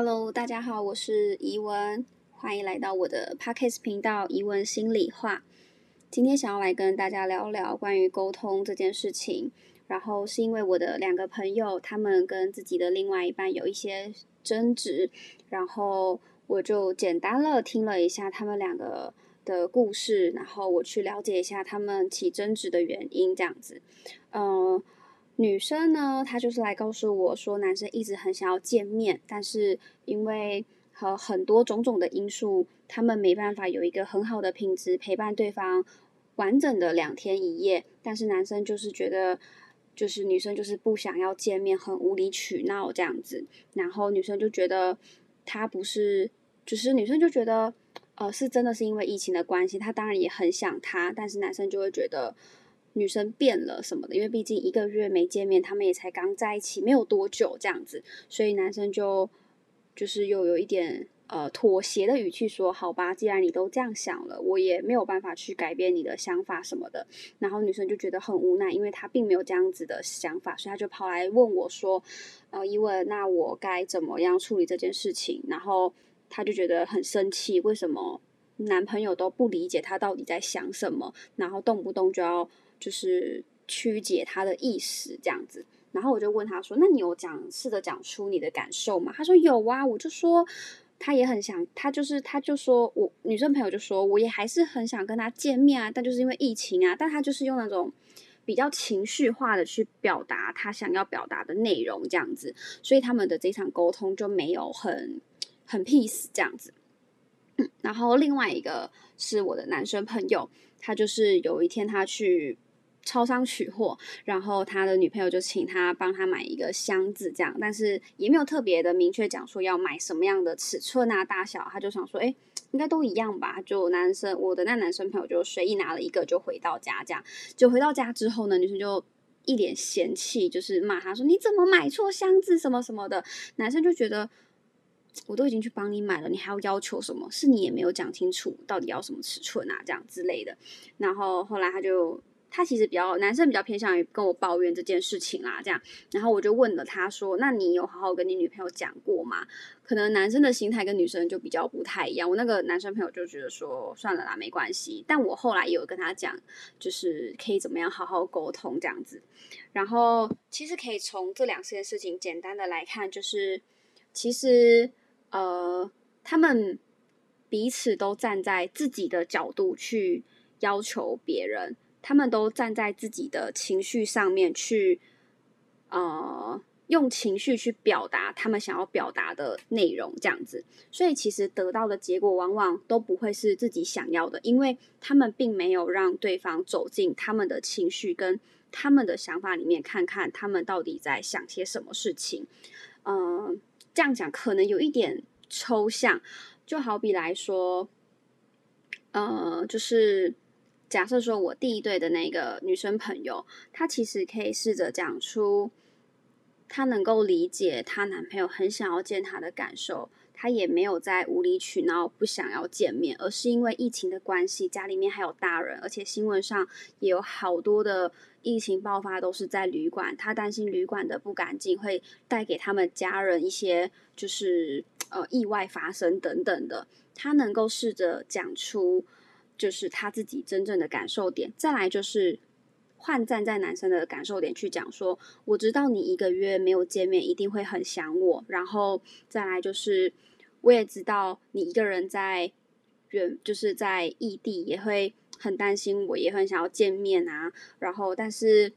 Hello，大家好，我是怡文，欢迎来到我的 Podcast 频道“怡文心里话”。今天想要来跟大家聊聊关于沟通这件事情。然后是因为我的两个朋友，他们跟自己的另外一半有一些争执，然后我就简单了听了一下他们两个的故事，然后我去了解一下他们起争执的原因，这样子。嗯，女生呢，她就是来告诉我说，男生一直很想要见面，但是因为和很多种种的因素，他们没办法有一个很好的品质陪伴对方完整的两天一夜，但是男生就是觉得。就是女生就是不想要见面，很无理取闹这样子，然后女生就觉得他不是，就是女生就觉得，呃，是真的是因为疫情的关系，他当然也很想他，但是男生就会觉得女生变了什么的，因为毕竟一个月没见面，他们也才刚在一起没有多久这样子，所以男生就就是又有一点。呃，妥协的语气说：“好吧，既然你都这样想了，我也没有办法去改变你的想法什么的。”然后女生就觉得很无奈，因为她并没有这样子的想法，所以她就跑来问我说：“呃，因为那我该怎么样处理这件事情？”然后她就觉得很生气，为什么男朋友都不理解她到底在想什么，然后动不动就要就是曲解他的意思这样子。然后我就问他说：“那你有讲试着讲出你的感受吗？”他说：“有啊。”我就说。他也很想，他就是，他就说我女生朋友就说，我也还是很想跟他见面啊，但就是因为疫情啊，但他就是用那种比较情绪化的去表达他想要表达的内容这样子，所以他们的这场沟通就没有很很 peace 这样子。然后另外一个是我的男生朋友，他就是有一天他去。超商取货，然后他的女朋友就请他帮他买一个箱子，这样，但是也没有特别的明确讲说要买什么样的尺寸啊、大小，他就想说，哎，应该都一样吧。就男生，我的那男生朋友就随意拿了一个就回到家，这样，就回到家之后呢，女生就一脸嫌弃，就是骂他说你怎么买错箱子什么什么的。男生就觉得我都已经去帮你买了，你还要要求什么？是你也没有讲清楚到底要什么尺寸啊，这样之类的。然后后来他就。他其实比较男生比较偏向于跟我抱怨这件事情啦，这样，然后我就问了他说：“那你有好好跟你女朋友讲过吗？”可能男生的心态跟女生就比较不太一样。我那个男生朋友就觉得说：“算了啦，没关系。”但我后来也有跟他讲，就是可以怎么样好好沟通这样子。然后其实可以从这两件事情简单的来看，就是其实呃，他们彼此都站在自己的角度去要求别人。他们都站在自己的情绪上面去，呃，用情绪去表达他们想要表达的内容，这样子，所以其实得到的结果往往都不会是自己想要的，因为他们并没有让对方走进他们的情绪跟他们的想法里面，看看他们到底在想些什么事情。嗯，这样讲可能有一点抽象，就好比来说，呃，就是。假设说，我第一对的那个女生朋友，她其实可以试着讲出，她能够理解她男朋友很想要见她的感受，她也没有在无理取闹不想要见面，而是因为疫情的关系，家里面还有大人，而且新闻上也有好多的疫情爆发都是在旅馆，她担心旅馆的不干净会带给他们家人一些就是呃意外发生等等的，她能够试着讲出。就是他自己真正的感受点，再来就是换站在男生的感受点去讲说，我知道你一个月没有见面，一定会很想我。然后再来就是，我也知道你一个人在远，就是在异地，也会很担心我，也很想要见面啊。然后，但是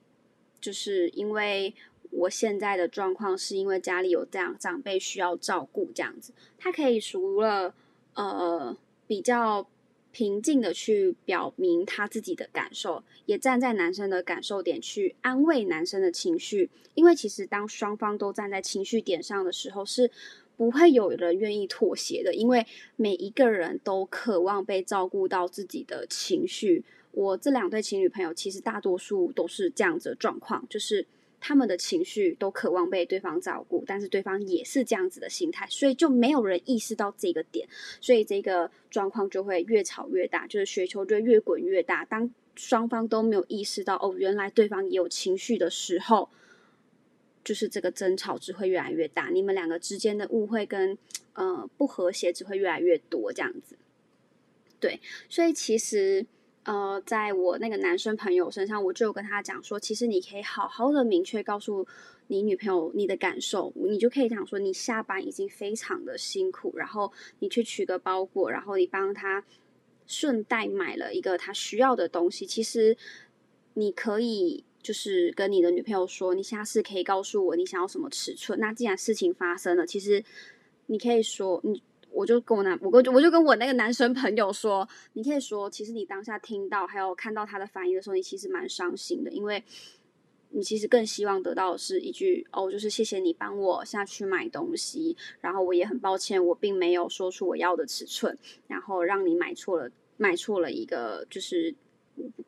就是因为我现在的状况，是因为家里有这样长辈需要照顾，这样子，他可以除了呃比较。平静的去表明他自己的感受，也站在男生的感受点去安慰男生的情绪。因为其实当双方都站在情绪点上的时候，是不会有人愿意妥协的。因为每一个人都渴望被照顾到自己的情绪。我这两对情侣朋友，其实大多数都是这样子的状况，就是。他们的情绪都渴望被对方照顾，但是对方也是这样子的心态，所以就没有人意识到这个点，所以这个状况就会越吵越大，就是雪球就越滚越大。当双方都没有意识到哦，原来对方也有情绪的时候，就是这个争吵只会越来越大，你们两个之间的误会跟呃不和谐只会越来越多，这样子。对，所以其实呃，在我那个男生朋友身上，我就跟他讲说，其实你可以好好的明确告诉你女朋友你的感受，你就可以讲说，你下班已经非常的辛苦，然后你去取个包裹，然后你帮他顺带买了一个他需要的东西，其实你可以。就是跟你的女朋友说，你下次可以告诉我你想要什么尺寸。那既然事情发生了，其实你可以说，你我就跟我男，我跟我就跟我那个男生朋友说，你可以说，其实你当下听到还有看到他的反应的时候，你其实蛮伤心的，因为你其实更希望得到的是一句哦，就是谢谢你帮我下去买东西，然后我也很抱歉，我并没有说出我要的尺寸，然后让你买错了，买错了一个就是。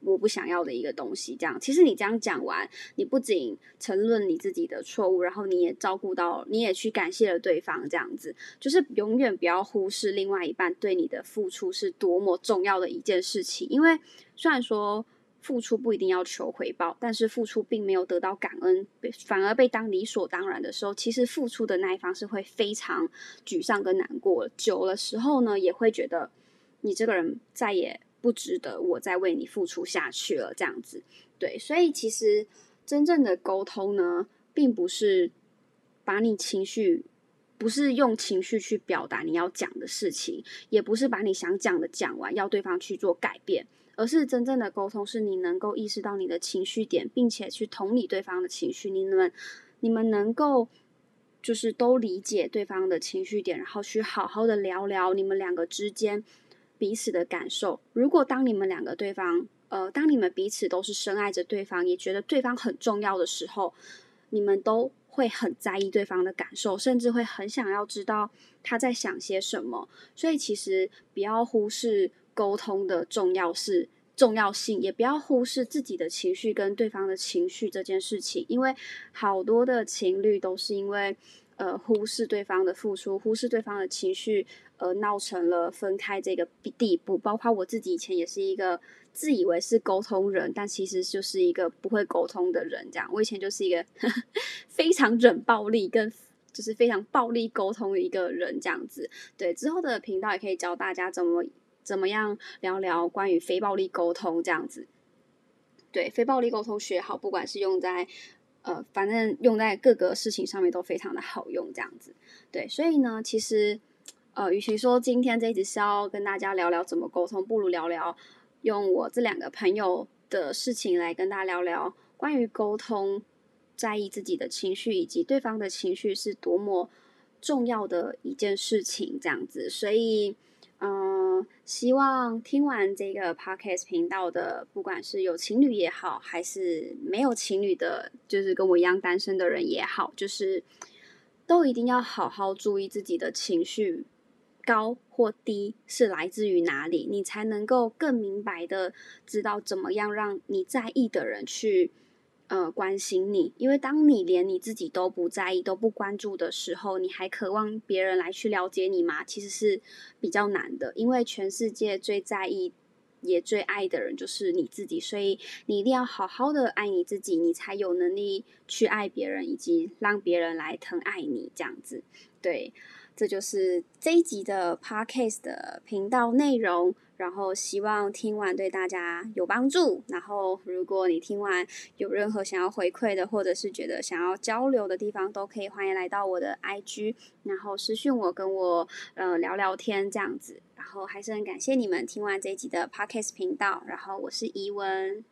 我不想要的一个东西，这样其实你这样讲完，你不仅承认你自己的错误，然后你也照顾到，你也去感谢了对方，这样子就是永远不要忽视另外一半对你的付出是多么重要的一件事情。因为虽然说付出不一定要求回报，但是付出并没有得到感恩，反而被当理所当然的时候，其实付出的那一方是会非常沮丧跟难过。久了时候呢，也会觉得你这个人再也。不值得我再为你付出下去了，这样子，对，所以其实真正的沟通呢，并不是把你情绪，不是用情绪去表达你要讲的事情，也不是把你想讲的讲完，要对方去做改变，而是真正的沟通，是你能够意识到你的情绪点，并且去同理对方的情绪，你们你们能够就是都理解对方的情绪点，然后去好好的聊聊你们两个之间。彼此的感受。如果当你们两个对方，呃，当你们彼此都是深爱着对方，也觉得对方很重要的时候，你们都会很在意对方的感受，甚至会很想要知道他在想些什么。所以，其实不要忽视沟通的重要是重要性，也不要忽视自己的情绪跟对方的情绪这件事情，因为好多的情侣都是因为。呃，忽视对方的付出，忽视对方的情绪，而闹成了分开这个地步。包括我自己以前也是一个自以为是沟通人，但其实就是一个不会沟通的人。这样，我以前就是一个 非常忍暴力，跟就是非常暴力沟通的一个人。这样子，对之后的频道也可以教大家怎么怎么样聊聊关于非暴力沟通这样子。对，非暴力沟通学好，不管是用在。呃，反正用在各个事情上面都非常的好用，这样子，对，所以呢，其实，呃，与其说今天这一集是要跟大家聊聊怎么沟通，不如聊聊用我这两个朋友的事情来跟大家聊聊关于沟通，在意自己的情绪以及对方的情绪是多么重要的一件事情，这样子，所以。嗯，希望听完这个 podcast 频道的，不管是有情侣也好，还是没有情侣的，就是跟我一样单身的人也好，就是都一定要好好注意自己的情绪高或低是来自于哪里，你才能够更明白的知道怎么样让你在意的人去。呃，关心你，因为当你连你自己都不在意、都不关注的时候，你还渴望别人来去了解你吗？其实是比较难的，因为全世界最在意也最爱的人就是你自己，所以你一定要好好的爱你自己，你才有能力去爱别人，以及让别人来疼爱你，这样子。对，这就是这一集的 podcast 的频道内容。然后希望听完对大家有帮助。然后如果你听完有任何想要回馈的，或者是觉得想要交流的地方，都可以欢迎来到我的 IG，然后私讯我，跟我呃聊聊天这样子。然后还是很感谢你们听完这一集的 Podcast 频道。然后我是怡文。